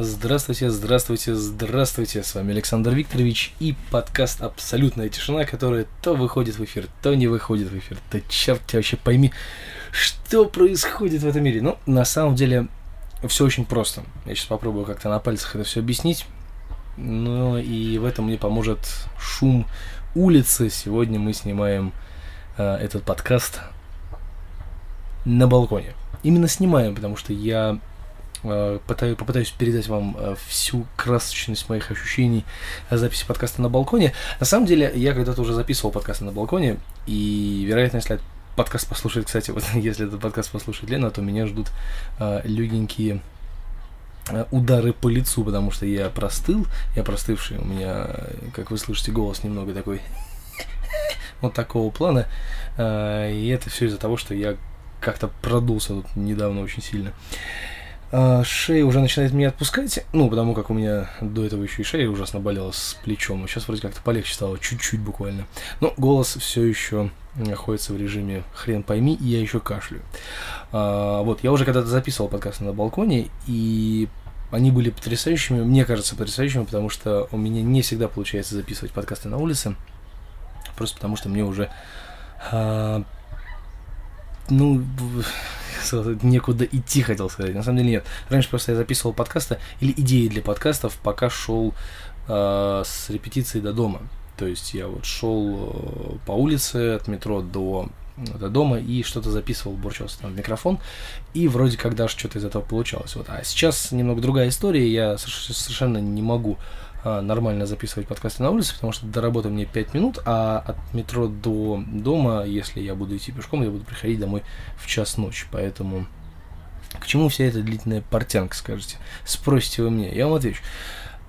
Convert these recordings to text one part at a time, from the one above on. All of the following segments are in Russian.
Здравствуйте, здравствуйте, здравствуйте. С вами Александр Викторович и подкаст «Абсолютная тишина», который то выходит в эфир, то не выходит в эфир. Да черт тебя вообще пойми, что происходит в этом мире. Ну, на самом деле, все очень просто. Я сейчас попробую как-то на пальцах это все объяснить. Ну и в этом мне поможет шум улицы. Сегодня мы снимаем э, этот подкаст на балконе. Именно снимаем, потому что я пытаюсь, попытаюсь передать вам э, всю красочность моих ощущений записи подкаста на балконе. На самом деле, я когда-то уже записывал подкасты на балконе, и, вероятно, если подкаст послушает, кстати, вот если этот подкаст послушает Лена, то меня ждут э, легенькие э, удары по лицу, потому что я простыл, я простывший, у меня, как вы слышите, голос немного такой вот такого плана, э, и это все из-за того, что я как-то продулся тут недавно очень сильно. Шея уже начинает меня отпускать, ну, потому как у меня до этого еще и шея ужасно болела с плечом, сейчас вроде как-то полегче стало, чуть-чуть буквально. Но голос все еще находится в режиме хрен пойми, и я еще кашлю. А, вот, я уже когда-то записывал подкасты на балконе, и они были потрясающими, мне кажется, потрясающими, потому что у меня не всегда получается записывать подкасты на улице, просто потому что мне уже а, ну, некуда идти, хотел сказать. На самом деле нет. Раньше просто я записывал подкасты или идеи для подкастов, пока шел э, с репетицией до дома. То есть я вот шел э, по улице от метро до, до дома и что-то записывал, бурчался там в микрофон, и вроде как даже что-то из этого получалось. Вот. А сейчас немного другая история, я совершенно не могу нормально записывать подкасты на улице, потому что до работы мне 5 минут, а от метро до дома, если я буду идти пешком, я буду приходить домой в час ночи. Поэтому к чему вся эта длительная портянка, скажете? Спросите вы мне, я вам отвечу.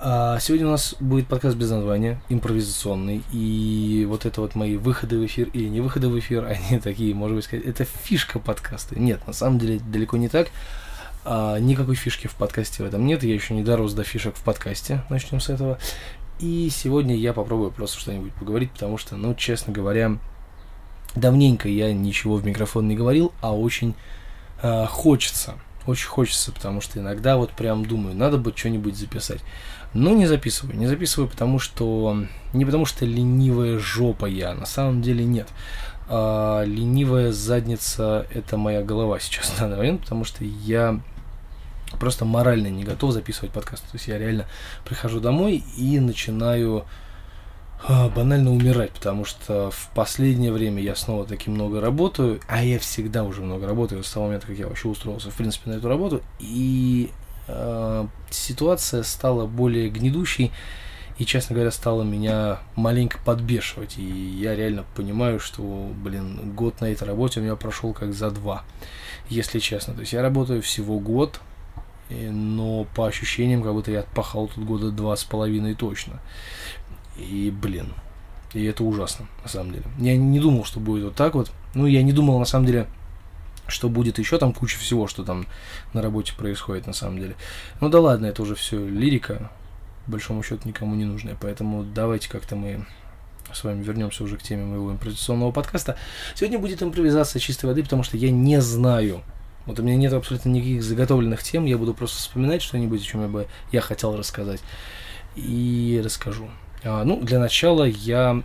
А сегодня у нас будет подкаст без названия, импровизационный, и вот это вот мои выходы в эфир или не выходы в эфир, они такие, можно сказать, это фишка подкаста. Нет, на самом деле далеко не так. А, никакой фишки в подкасте в этом нет. Я еще не дорос до фишек в подкасте. Начнем с этого. И сегодня я попробую просто что-нибудь поговорить, потому что, ну, честно говоря, давненько я ничего в микрофон не говорил, а очень э, хочется. Очень хочется, потому что иногда вот прям думаю, надо бы что-нибудь записать. Но не записываю. Не записываю, потому что... Не потому что ленивая жопа я, на самом деле нет а ленивая задница – это моя голова сейчас в данный момент, потому что я просто морально не готов записывать подкаст. То есть я реально прихожу домой и начинаю а, банально умирать, потому что в последнее время я снова таки много работаю, а я всегда уже много работаю с того момента, как я вообще устроился, в принципе, на эту работу, и э, ситуация стала более гнедущей, и, честно говоря, стало меня маленько подбешивать. И я реально понимаю, что, блин, год на этой работе у меня прошел как за два, если честно. То есть я работаю всего год, но по ощущениям, как будто я отпахал тут года два с половиной точно. И, блин, и это ужасно, на самом деле. Я не думал, что будет вот так вот. Ну, я не думал, на самом деле, что будет еще там куча всего, что там на работе происходит, на самом деле. Ну да ладно, это уже все лирика, большому счету никому не нужная. Поэтому давайте как-то мы с вами вернемся уже к теме моего импровизационного подкаста. Сегодня будет импровизация чистой воды, потому что я не знаю. Вот у меня нет абсолютно никаких заготовленных тем, я буду просто вспоминать что-нибудь, о чем я бы я хотел рассказать. И расскажу. А, ну, для начала я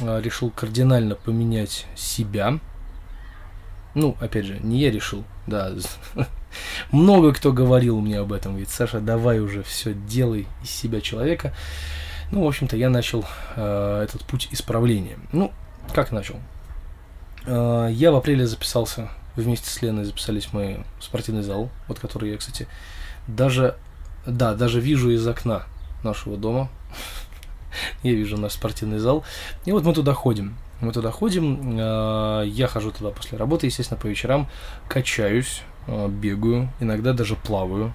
а, решил кардинально поменять себя. Ну, опять же, не я решил, да, Много кто говорил мне об этом, ведь Саша, давай уже все делай из себя человека. Ну, в общем-то, я начал э, этот путь исправления. Ну, как начал? Э, я в апреле записался вместе с Леной, записались мы в спортивный зал, вот который я, кстати, даже, да, даже вижу из окна нашего дома. я вижу наш спортивный зал. И вот мы туда ходим. Мы туда ходим, э, я хожу туда после работы, естественно, по вечерам, качаюсь, Э, бегаю, иногда даже плаваю.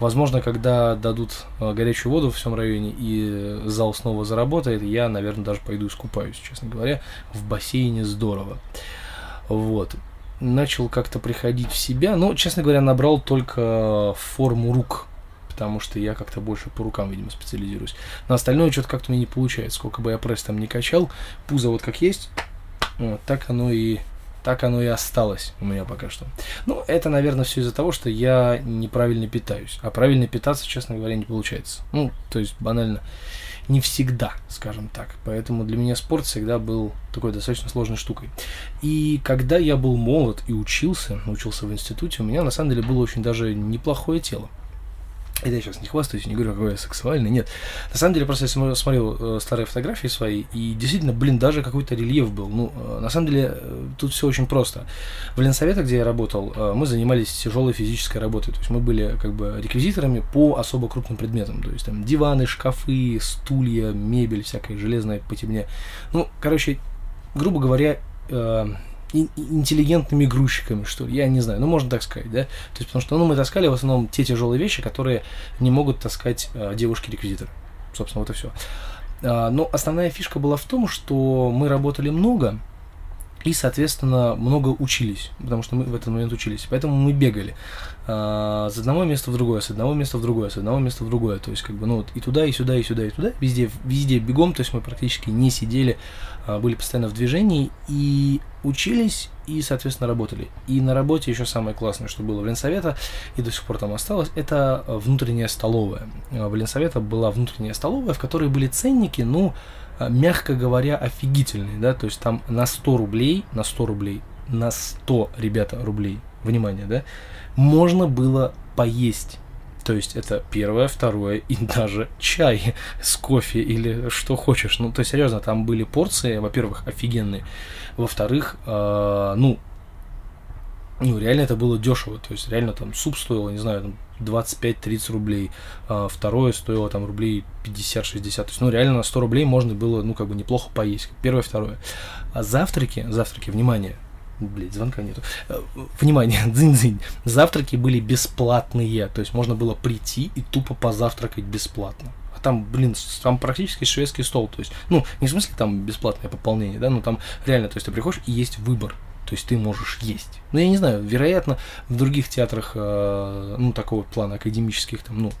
Возможно, когда дадут э, горячую воду в всем районе и зал снова заработает, я, наверное, даже пойду искупаюсь, честно говоря. В бассейне здорово. Вот. Начал как-то приходить в себя, но, честно говоря, набрал только форму рук, потому что я как-то больше по рукам, видимо, специализируюсь. На остальное что-то как-то меня не получается. Сколько бы я пресс там не качал, пузо вот как есть, вот, так оно и так оно и осталось у меня пока что. Ну, это, наверное, все из-за того, что я неправильно питаюсь. А правильно питаться, честно говоря, не получается. Ну, то есть, банально, не всегда, скажем так. Поэтому для меня спорт всегда был такой достаточно сложной штукой. И когда я был молод и учился, учился в институте, у меня на самом деле было очень даже неплохое тело. Это я сейчас не хвастаюсь, не говорю, какой я сексуальный, нет. На самом деле, просто я смотрел э, старые фотографии свои, и действительно, блин, даже какой-то рельеф был. Ну, э, на самом деле, э, тут все очень просто. В Ленсовете, где я работал, мы занимались тяжелой физической работой. То есть мы были как бы реквизиторами по особо крупным предметам. То есть там диваны, шкафы, стулья, мебель, всякая железная по темне. Ну, короче, грубо говоря, интеллигентными грузчиками, что ли, я не знаю, ну можно так сказать, да, то есть потому что ну, мы таскали в основном те тяжелые вещи, которые не могут таскать э, девушки-реквизиторы, собственно, вот и все. А, но основная фишка была в том, что мы работали много, и, соответственно, много учились, потому что мы в этот момент учились. Поэтому мы бегали э, с одного места в другое, с одного места в другое, с одного места в другое. То есть, как бы, ну, вот и туда, и сюда, и сюда, и туда, везде, везде бегом. То есть, мы практически не сидели, э, были постоянно в движении и учились, и, соответственно, работали. И на работе еще самое классное, что было в Ленсовета, и до сих пор там осталось, это внутренняя столовая. В Ленсовета была внутренняя столовая, в которой были ценники, ну, мягко говоря, офигительный, да, то есть там на 100 рублей, на 100 рублей, на 100, ребята, рублей, внимание, да, можно было поесть. То есть это первое, второе и даже чай с кофе или что хочешь. Ну, то есть серьезно, там были порции, во-первых, офигенные. Во-вторых, э, ну, ну, реально это было дешево. То есть реально там суп стоил, не знаю, там 25-30 рублей, а второе стоило там рублей 50-60. То есть, ну, реально на 100 рублей можно было, ну, как бы неплохо поесть. Первое, второе. А завтраки, завтраки, внимание, Блять, звонка нету. Э, внимание, дзынь-дзынь. Завтраки были бесплатные. То есть можно было прийти и тупо позавтракать бесплатно. А там, блин, там практически шведский стол. То есть, ну, не в смысле там бесплатное пополнение, да, но там реально, то есть ты приходишь и есть выбор. То есть ты можешь есть. Ну, я не знаю, вероятно, в других театрах, э, ну, такого плана академических, там, ну,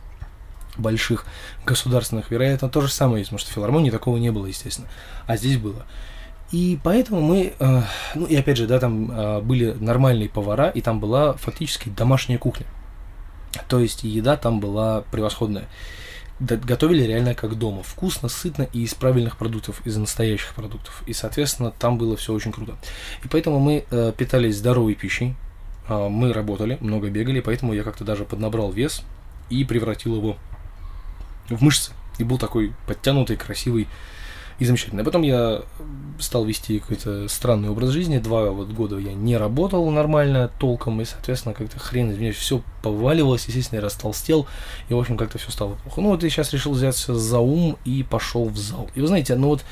больших государственных, вероятно, то же самое есть, потому что в филармонии такого не было, естественно. А здесь было. И поэтому мы, э, ну и опять же, да, там э, были нормальные повара, и там была фактически домашняя кухня. То есть еда там была превосходная готовили реально как дома. Вкусно, сытно и из правильных продуктов, из настоящих продуктов. И, соответственно, там было все очень круто. И поэтому мы э, питались здоровой пищей, э, мы работали, много бегали, поэтому я как-то даже поднабрал вес и превратил его в мышцы. И был такой подтянутый, красивый и замечательно. А потом я стал вести какой-то странный образ жизни. Два вот года я не работал нормально, толком, и, соответственно, как-то хрен из меня все поваливалось, естественно, я растолстел, и, в общем, как-то все стало плохо. Ну, вот я сейчас решил взяться за ум и пошел в зал. И вы знаете, ну вот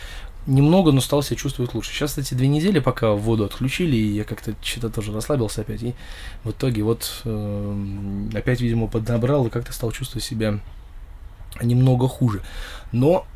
немного, но стал себя чувствовать лучше. Сейчас эти две недели, пока воду отключили, и я как-то что-то тоже расслабился опять, и в итоге вот э, опять, видимо, поднабрал и как-то стал чувствовать себя немного хуже. Но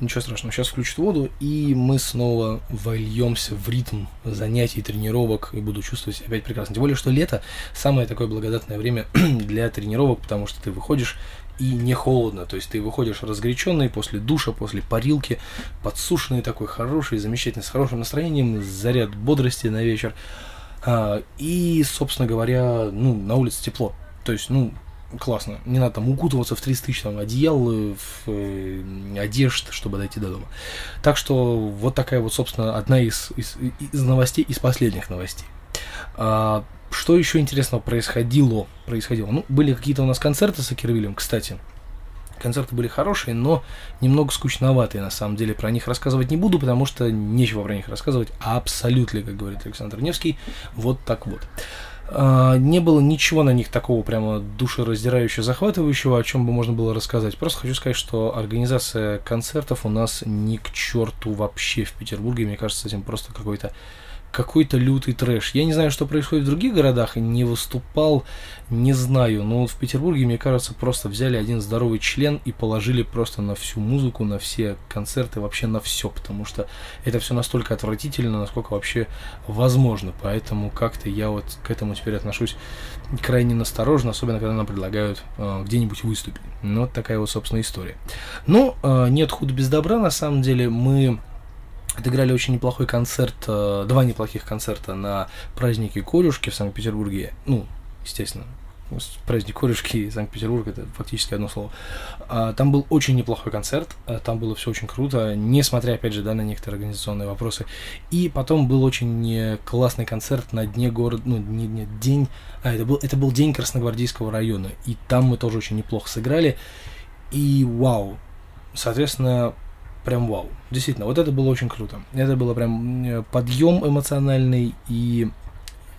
Ничего страшного, сейчас включат воду, и мы снова вольемся в ритм занятий, тренировок, и буду чувствовать себя опять прекрасно. Тем более, что лето самое такое благодатное время для тренировок, потому что ты выходишь и не холодно, то есть ты выходишь разгоряченный после душа, после парилки, подсушенный такой хороший, замечательный, с хорошим настроением, заряд бодрости на вечер. А, и, собственно говоря, ну, на улице тепло. То есть, ну, классно. Не надо там укутываться в 30 тысяч там, одеял, э, в э, одежд, чтобы дойти до дома. Так что вот такая вот, собственно, одна из, из, из новостей, из последних новостей. А, что еще интересного происходило? происходило? Ну, были какие-то у нас концерты с Акервилем, кстати. Концерты были хорошие, но немного скучноватые, на самом деле. Про них рассказывать не буду, потому что нечего про них рассказывать абсолютно, как говорит Александр Невский. Вот так вот. А, не было ничего на них такого прямо душераздирающего, захватывающего, о чем бы можно было рассказать. Просто хочу сказать, что организация концертов у нас ни к черту вообще в Петербурге. Мне кажется, этим просто какой-то какой-то лютый трэш. Я не знаю, что происходит в других городах, не выступал, не знаю. Но вот в Петербурге, мне кажется, просто взяли один здоровый член и положили просто на всю музыку, на все концерты, вообще на все, потому что это все настолько отвратительно, насколько вообще возможно. Поэтому как-то я вот к этому теперь отношусь крайне настороженно, особенно когда нам предлагают э, где-нибудь выступить. Ну, вот такая вот, собственно, история. Но э, нет худа без добра, на самом деле мы отыграли очень неплохой концерт, э, два неплохих концерта на празднике Корюшки в Санкт-Петербурге. Ну, естественно, праздник Корюшки и Санкт-Петербург это фактически одно слово. А, там был очень неплохой концерт, а, там было все очень круто, несмотря, опять же, да, на некоторые организационные вопросы. И потом был очень э, классный концерт на дне города, ну, не, не день, а это был, это был день Красногвардейского района, и там мы тоже очень неплохо сыграли. И вау, соответственно, прям вау. Действительно, вот это было очень круто. Это было прям э, подъем эмоциональный, и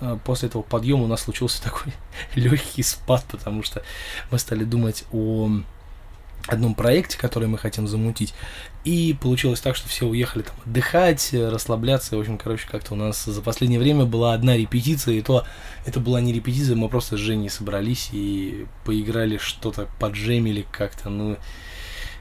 э, после этого подъема у нас случился такой легкий спад, потому что мы стали думать о одном проекте, который мы хотим замутить. И получилось так, что все уехали там отдыхать, расслабляться. В общем, короче, как-то у нас за последнее время была одна репетиция, и то это была не репетиция, мы просто с Женей собрались и поиграли что-то, поджемили как-то, ну,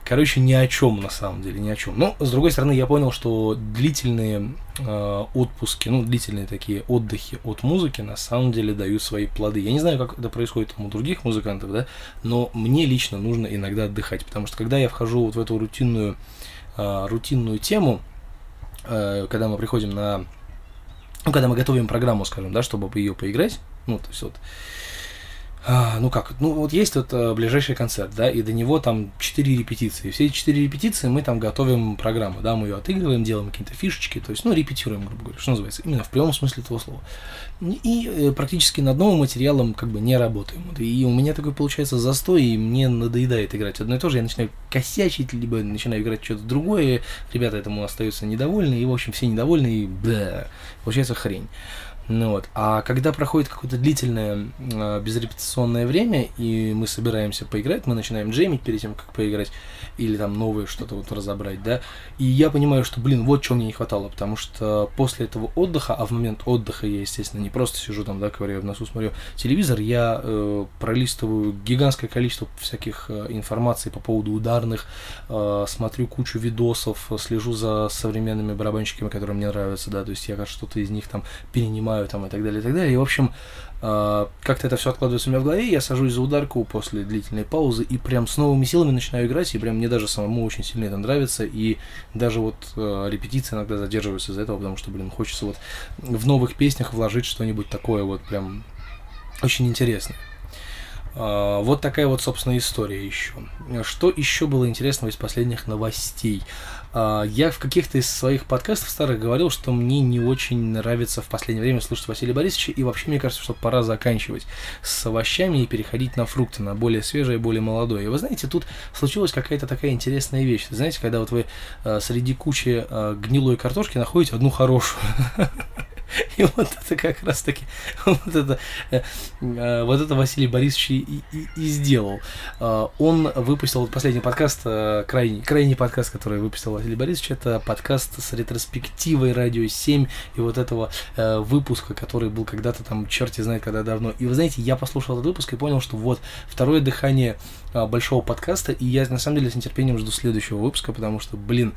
Короче, ни о чем на самом деле, ни о чем. Но, с другой стороны, я понял, что длительные э, отпуски, ну, длительные такие отдыхи от музыки на самом деле дают свои плоды. Я не знаю, как это происходит у других музыкантов, да, но мне лично нужно иногда отдыхать, потому что когда я вхожу вот в эту рутинную, э, рутинную тему, э, когда мы приходим на... Ну, когда мы готовим программу, скажем, да, чтобы ее поиграть, ну, то есть вот ну как, ну вот есть вот а, ближайший концерт, да, и до него там 4 репетиции. Все эти 4 репетиции мы там готовим программу, да, мы ее отыгрываем, делаем какие-то фишечки, то есть, ну, репетируем, грубо говоря, что называется, именно в прямом смысле этого слова. И э, практически над новым материалом как бы не работаем. И у меня такой получается застой, и мне надоедает играть одно и то же. Я начинаю косячить, либо начинаю играть что-то другое, ребята этому остаются недовольны, и, в общем, все недовольны, и бля, получается хрень. Ну вот. А когда проходит какое-то длительное э, безрепетиционное время, и мы собираемся поиграть, мы начинаем джеймить перед тем, как поиграть, или там новое что-то вот разобрать, да, и я понимаю, что, блин, вот чего мне не хватало, потому что после этого отдыха, а в момент отдыха я, естественно, не просто сижу там, да, говорю, в носу смотрю телевизор, я э, пролистываю гигантское количество всяких э, информаций по поводу ударных, э, смотрю кучу видосов, слежу за современными барабанщиками, которые мне нравятся, да, то есть я что-то из них там перенимаю понимаю там и так далее, и так далее. И, в общем, э, как-то это все откладывается у меня в голове, я сажусь за ударку после длительной паузы и прям с новыми силами начинаю играть, и прям мне даже самому очень сильно это нравится, и даже вот э, репетиции иногда задерживаются из-за этого, потому что, блин, хочется вот в новых песнях вложить что-нибудь такое вот прям очень интересное. Uh, вот такая вот, собственно, история еще. Что еще было интересного из последних новостей? А, я в каких-то из своих подкастов старых говорил, что мне не очень нравится в последнее время слушать Василия Борисовича, и вообще мне кажется, что пора заканчивать с овощами и переходить на фрукты, на более свежее, более молодое. И вы знаете, тут случилась какая-то такая интересная вещь. Знаете, когда вот вы э, среди кучи э, гнилой картошки находите одну хорошую. И вот это как раз таки, вот это, э, э, вот это Василий Борисович и, и, и сделал. Э, он выпустил последний подкаст, крайний, крайний подкаст, который выпустил Василий Борисович, это подкаст с ретроспективой Радио 7 и вот этого выпуска, который был когда-то там, черти знает когда давно. И вы знаете, я послушал этот выпуск и понял, что вот второе дыхание большого подкаста, и я на самом деле с нетерпением жду следующего выпуска, потому что, блин,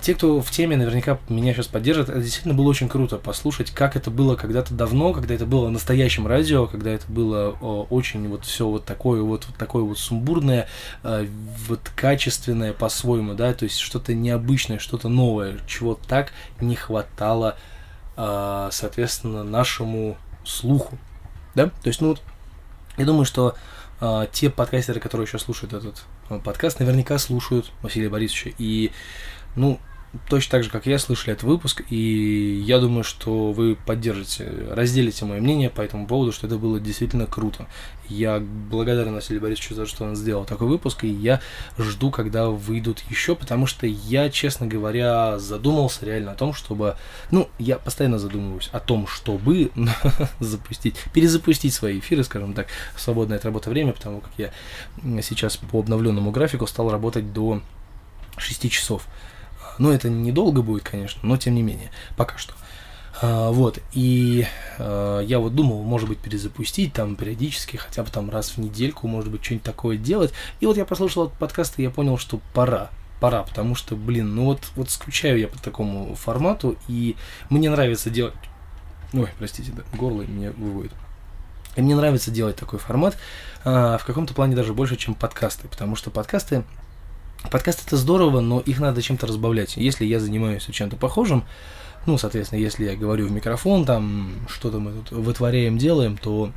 те, кто в теме, наверняка меня сейчас поддержит. Это действительно было очень круто послушать, как это было когда-то давно, когда это было настоящим радио, когда это было очень вот все вот такое вот, вот такое вот сумбурное, а, вот качественное по-своему, да, то есть что-то необычное, что-то новое, чего так не хватало, а, соответственно, нашему слуху, да, то есть, ну, вот, я думаю, что те подкастеры, которые еще слушают этот подкаст, наверняка слушают Василия Борисовича, и ну, точно так же, как я, слышали этот выпуск, и я думаю, что вы поддержите, разделите мое мнение по этому поводу, что это было действительно круто. Я благодарен Василию Борисовичу за то, что он сделал такой выпуск, и я жду, когда выйдут еще, потому что я, честно говоря, задумался реально о том, чтобы, ну, я постоянно задумываюсь о том, чтобы запустить, перезапустить свои эфиры, скажем так, в свободное от работы время, потому как я сейчас по обновленному графику стал работать до 6 часов. Ну, это недолго будет, конечно, но тем не менее, пока что. А, вот, и а, я вот думал, может быть, перезапустить там периодически, хотя бы там раз в недельку, может быть, что-нибудь такое делать. И вот я послушал этот подкаст, и я понял, что пора, пора, потому что, блин, ну вот, вот скучаю я по такому формату, и мне нравится делать... Ой, простите, да, горло меня выводит. И мне нравится делать такой формат, а, в каком-то плане даже больше, чем подкасты, потому что подкасты Подкасты это здорово, но их надо чем-то разбавлять. Если я занимаюсь чем-то похожим, ну, соответственно, если я говорю в микрофон, там что-то мы тут вытворяем, делаем, то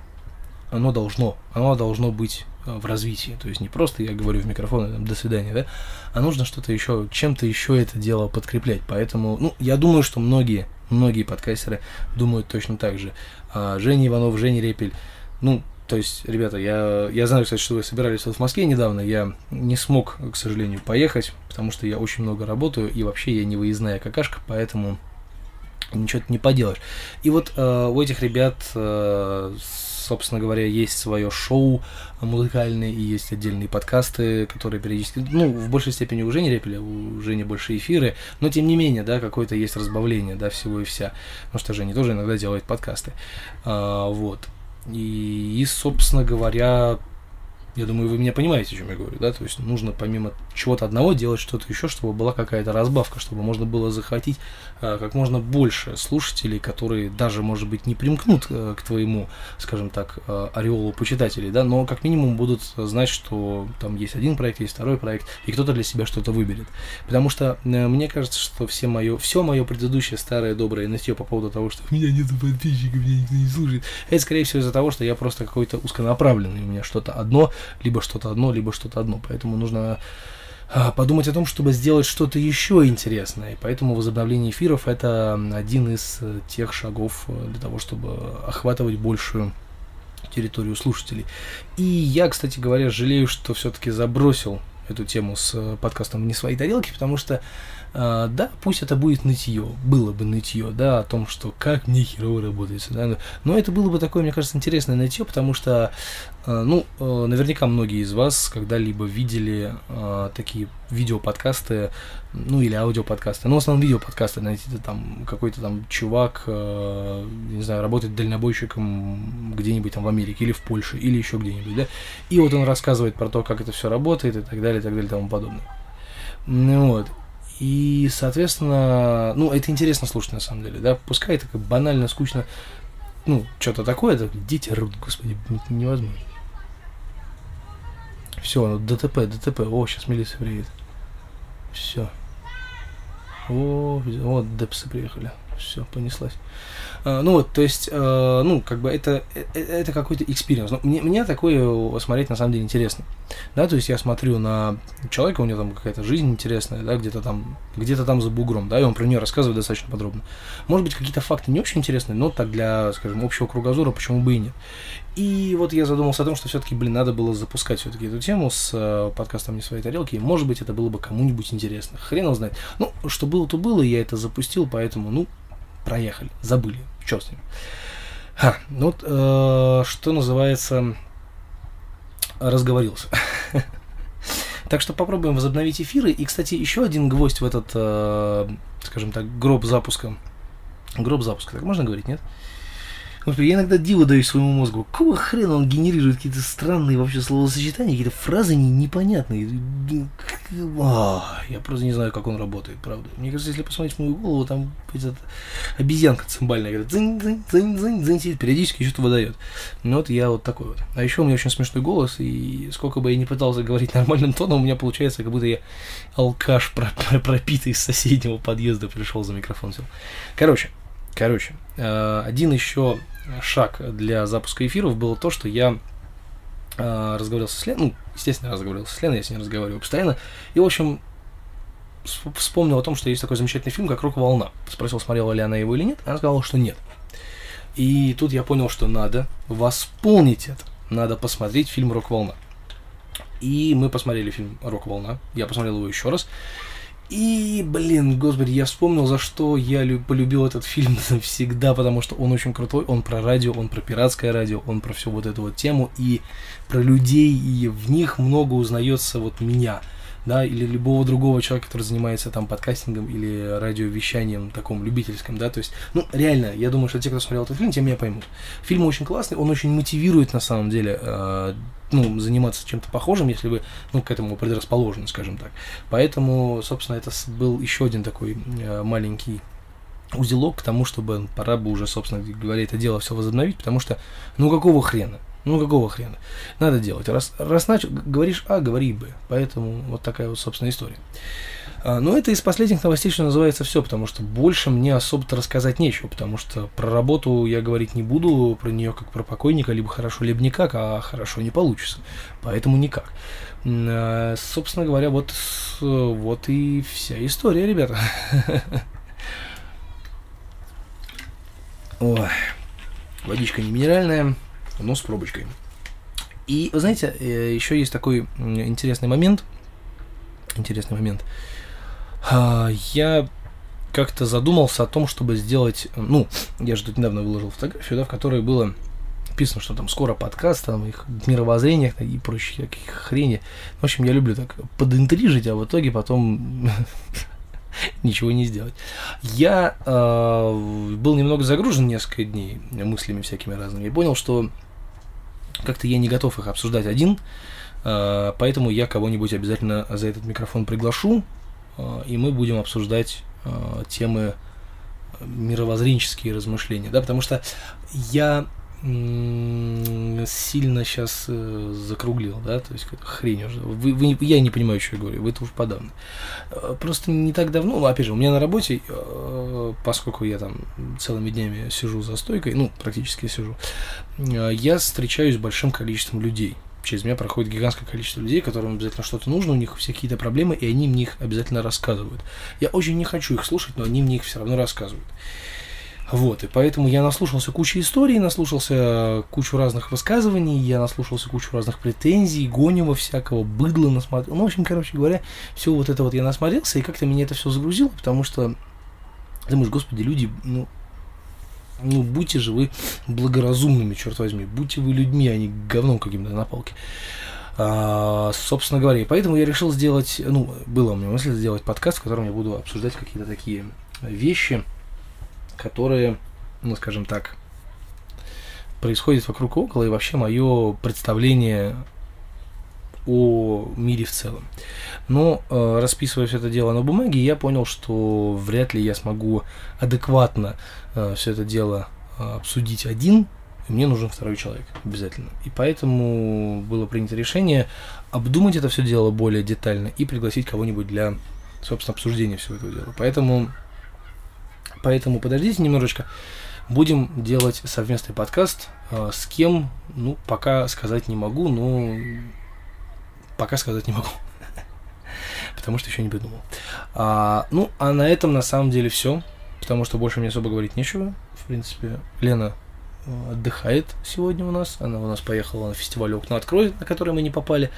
оно должно, оно должно быть э, в развитии. То есть не просто я говорю в микрофон, там, до свидания, да, а нужно что-то еще, чем-то еще это дело подкреплять. Поэтому, ну, я думаю, что многие, многие подкастеры думают точно так же. А Женя Иванов, Женя Репель, ну, то есть, ребята, я, я знаю, кстати, что вы собирались вот в Москве недавно. Я не смог, к сожалению, поехать, потому что я очень много работаю, и вообще я не выездная какашка, поэтому ничего не поделаешь. И вот э, у этих ребят, э, собственно говоря, есть свое шоу музыкальное и есть отдельные подкасты, которые периодически, ну, в большей степени у Жени Репеля, у Жени больше эфиры, но тем не менее, да, какое-то есть разбавление, да, всего и вся. Потому что Женя тоже иногда делает подкасты. А, вот. И, и, собственно говоря, я думаю, вы меня понимаете, о чем я говорю, да? То есть нужно помимо чего-то одного делать что-то еще, чтобы была какая-то разбавка, чтобы можно было захватить а, как можно больше слушателей, которые даже, может быть, не примкнут а, к твоему, скажем так, а, ореолу почитателей, да, но как минимум будут знать, что там есть один проект, есть второй проект, и кто-то для себя что-то выберет. Потому что э, мне кажется, что все мое, все мое предыдущее старое доброе нытье по поводу того, что у меня нет подписчиков, меня никто не слушает, это, скорее всего, из-за того, что я просто какой-то узконаправленный, у меня что-то одно, либо что-то одно, либо что-то одно. Поэтому нужно а, подумать о том, чтобы сделать что-то еще интересное. И поэтому возобновление эфиров это один из э, тех шагов э, для того, чтобы охватывать большую территорию слушателей. И я, кстати говоря, жалею, что все-таки забросил эту тему с э, подкастом «Не свои тарелки», потому что да, пусть это будет нытье, было бы нытье, да, о том, что как мне херово работается, да, но это было бы такое, мне кажется, интересное нытье, потому что, а, ну, а, наверняка многие из вас когда-либо видели такие видеоподкасты, ну, или аудиоподкасты, но в основном видеоподкасты, найти там какой-то там чувак, не знаю, работает дальнобойщиком где-нибудь там в Америке или в Польше, или еще где-нибудь, да, и вот он рассказывает про то, как это все работает и так далее, и так далее, и тому подобное. Ну вот. И, соответственно, ну, это интересно слушать, на самом деле, да, пускай это как банально, скучно, ну, что-то такое, это дети рвут, господи, невозможно. Все, ну, ДТП, ДТП, о, сейчас милиция приедет. Все. О, вот ДПСы приехали. Все, понеслась. А, ну вот, то есть, а, ну, как бы это, это, это какой-то experience. Мне, мне такое смотреть на самом деле интересно. Да, то есть я смотрю на человека, у него там какая-то жизнь интересная, да, где-то там, где-то там за бугром, да, и он про нее рассказывает достаточно подробно. Может быть, какие-то факты не очень интересные, но так для, скажем, общего кругозора, почему бы и нет. И вот я задумался о том, что все-таки, блин, надо было запускать все-таки эту тему с э, подкастом «Не своей тарелки», и, может быть, это было бы кому-нибудь интересно. Хрен его знает. Ну, что было, то было, я это запустил, поэтому, ну, проехали, забыли, что с ним. Ха, ну вот, э, что называется, разговорился. Так что попробуем возобновить эфиры. И, кстати, еще один гвоздь в этот, э, скажем так, гроб запуска. Гроб запуска, так можно говорить, нет? Господи, я иногда диву даю своему мозгу. Какого хрена он генерирует какие-то странные вообще словосочетания, какие-то фразы не, непонятные. А, я просто не знаю, как он работает, правда. Мне кажется, если посмотреть мою голову, там этот, обезьянка цимбальная, говорит, дзынь, дзынь, дзынь, дзынь, дзынь, сидит, периодически что-то выдает. Ну вот я вот такой вот. А еще у меня очень смешной голос, и сколько бы я ни пытался говорить нормальным тоном, у меня получается, как будто я алкаш пропитый из соседнего подъезда пришел за микрофон. Короче, Короче, э, один еще шаг для запуска эфиров было то, что я э, разговаривал со Леной, ну, естественно, разговаривал со Леной, я с ней разговариваю постоянно, и, в общем, вспомнил о том, что есть такой замечательный фильм, как «Рок-волна». Спросил, смотрела ли она его или нет, она сказала, что нет. И тут я понял, что надо восполнить это. Надо посмотреть фильм «Рок-волна». И мы посмотрели фильм «Рок-волна». Я посмотрел его еще раз. И, блин, господи, я вспомнил, за что я полюбил этот фильм навсегда, потому что он очень крутой, он про радио, он про пиратское радио, он про всю вот эту вот тему, и про людей, и в них много узнается вот меня – да, или любого другого человека, который занимается там подкастингом или радиовещанием таком любительском, да, то есть, ну, реально, я думаю, что те, кто смотрел этот фильм, те меня поймут. Фильм очень классный, он очень мотивирует, на самом деле, э, ну, заниматься чем-то похожим, если вы, ну, к этому предрасположены, скажем так. Поэтому, собственно, это был еще один такой э, маленький узелок к тому, чтобы пора бы уже, собственно говоря, это дело все возобновить, потому что, ну, какого хрена? Ну, какого хрена? Надо делать. Раз, раз начал, говоришь А, говори Б. Поэтому вот такая вот, собственно, история. А, но это из последних новостей, что называется, все, потому что больше мне особо-то рассказать нечего, потому что про работу я говорить не буду, про нее как про покойника, либо хорошо, либо никак, а хорошо не получится. Поэтому никак. А, собственно говоря, вот, вот и вся история, ребята. Ой, водичка не минеральная, но с пробочкой. И, вы знаете, э, еще есть такой интересный момент. Интересный момент. А, я как-то задумался о том, чтобы сделать, ну, я же тут недавно выложил фотографию, да, в которой было написано, что там скоро подкаст, там их мировоззрение и прочие какие хрени. В общем, я люблю так подинтрижить, а в итоге потом ничего не сделать. Я э, был немного загружен несколько дней мыслями всякими разными и понял, что как-то я не готов их обсуждать один, э, поэтому я кого-нибудь обязательно за этот микрофон приглашу, э, и мы будем обсуждать э, темы мировоззренческие размышления, да, потому что я сильно сейчас э, закруглил, да, то есть какая-то хрень уже. Вы, вы, я не понимаю, что я говорю, вы это уж подавно. Э, просто не так давно, ну, опять же, у меня на работе, э, поскольку я там целыми днями сижу за стойкой, ну, практически сижу, я встречаюсь с большим количеством людей. Через меня проходит гигантское количество людей, которым обязательно что-то нужно, у них все какие-то проблемы, и они мне их обязательно рассказывают. Я очень не хочу их слушать, но они мне их все равно рассказывают. Вот, и поэтому я наслушался кучу историй, наслушался кучу разных высказываний, я наслушался кучу разных претензий, гонева всякого, быдла насмотрел. Ну, в общем, короче говоря, все вот это вот я насмотрелся, и как-то меня это все загрузило, потому что думаешь, господи, люди, ну, ну, будьте же вы благоразумными, черт возьми, будьте вы людьми, а не говном каким-то на палке. А, собственно говоря, поэтому я решил сделать, ну, было у меня мысль сделать подкаст, в котором я буду обсуждать какие-то такие вещи, которые, ну, скажем так, происходят вокруг около, и вообще мое представление о мире в целом. Но э, расписывая все это дело на бумаге, я понял, что вряд ли я смогу адекватно э, все это дело э, обсудить один, и мне нужен второй человек обязательно. И поэтому было принято решение обдумать это все дело более детально и пригласить кого-нибудь для, собственно, обсуждения всего этого дела. Поэтому Поэтому подождите немножечко. Будем делать совместный подкаст. Э, с кем, ну, пока сказать не могу, но пока сказать не могу. Потому что еще не придумал. А, ну, а на этом на самом деле все. Потому что больше мне особо говорить нечего. В принципе, Лена отдыхает сегодня у нас. Она у нас поехала на фестиваль «Окна откроет», на который мы не попали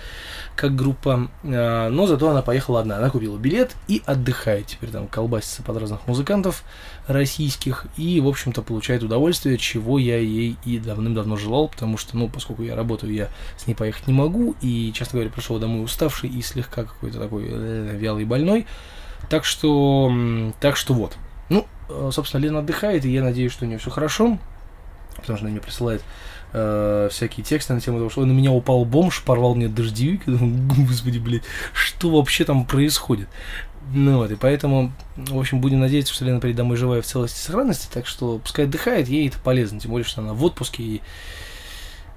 как группа. А, но зато она поехала одна. Она купила билет и отдыхает. Теперь там колбасится под разных музыкантов российских. И, в общем-то, получает удовольствие, чего я ей и давным-давно желал. Потому что, ну, поскольку я работаю, я с ней поехать не могу. И, честно говоря, пришел домой уставший и слегка какой-то такой э, вялый больной. Так что, так что вот. Ну, э, собственно, Лена отдыхает, и я надеюсь, что у нее все хорошо потому что она мне присылает э, всякие тексты на тему того, что на меня упал бомж, порвал мне дождевик. Господи, блядь, что вообще там происходит? Ну вот, и поэтому, в общем, будем надеяться, что Лена придет домой живая в целости и сохранности, так что пускай отдыхает, ей это полезно, тем более, что она в отпуске, и...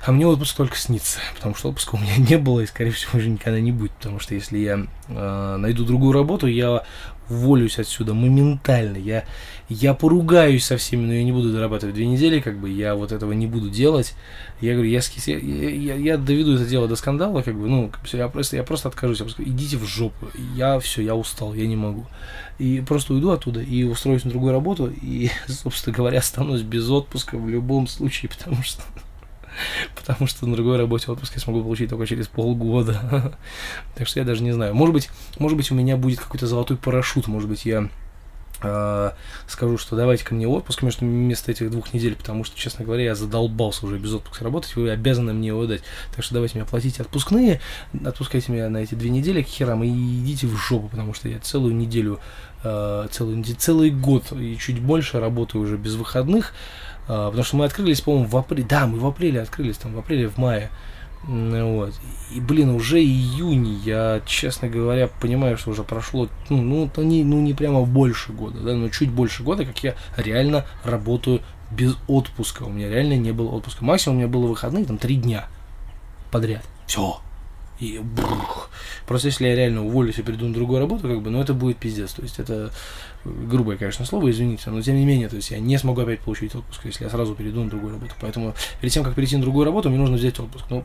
а мне отпуск только снится, потому что отпуска у меня не было, и, скорее всего, уже никогда не будет, потому что если я э, найду другую работу, я уволюсь отсюда моментально. Я, я поругаюсь со всеми, но я не буду дорабатывать две недели, как бы я вот этого не буду делать. Я говорю, я, я, я, я доведу это дело до скандала, как бы, ну, я просто, я просто откажусь, я просто, идите в жопу, я все, я устал, я не могу. И просто уйду оттуда и устроюсь на другую работу, и, собственно говоря, останусь без отпуска в любом случае, потому что потому что на другой работе отпуск я смогу получить только через полгода. так что я даже не знаю. Может быть, может быть, у меня будет какой-то золотой парашют, может быть, я э, скажу, что давайте ко мне отпуск между вместо этих двух недель, потому что, честно говоря, я задолбался уже без отпуска работать, вы обязаны мне его дать. Так что давайте мне оплатите отпускные, отпускайте меня на эти две недели к херам и идите в жопу, потому что я целую неделю, э, целую, целый год и чуть больше работаю уже без выходных, а, потому что мы открылись, по-моему, в апреле. Да, мы в апреле открылись, там, в апреле, в мае. Вот. И, блин, уже июнь, я, честно говоря, понимаю, что уже прошло, ну, ну, то не, ну, не прямо больше года, да, но чуть больше года, как я реально работаю без отпуска. У меня реально не было отпуска. Максимум у меня было выходные, там, три дня подряд. Все. И бух. Просто если я реально уволюсь и перейду на другую работу, как бы, ну это будет пиздец. То есть это грубое, конечно, слово, извините, но тем не менее, то есть я не смогу опять получить отпуск, если я сразу перейду на другую работу. Поэтому перед тем, как перейти на другую работу, мне нужно взять отпуск. Но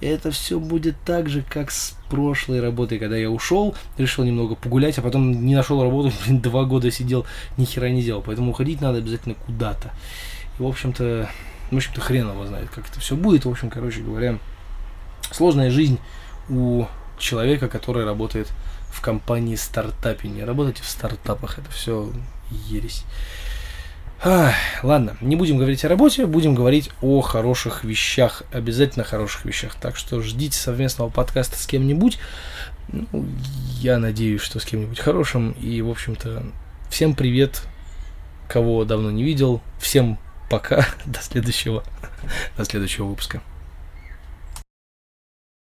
это все будет так же, как с прошлой работой, когда я ушел, решил немного погулять, а потом не нашел работу, блин, два года сидел, ни хера не делал. Поэтому уходить надо обязательно куда-то. И, в общем-то, в общем-то, хрен его знает, как это все будет. В общем, короче говоря, сложная жизнь у человека, который работает в компании стартапе. Не работайте в стартапах, это все ересь. Ах, ладно, не будем говорить о работе, будем говорить о хороших вещах, обязательно хороших вещах. Так что ждите совместного подкаста с кем-нибудь. Ну, я надеюсь, что с кем-нибудь хорошим. И, в общем-то, всем привет, кого давно не видел. Всем пока, до следующего, до следующего выпуска.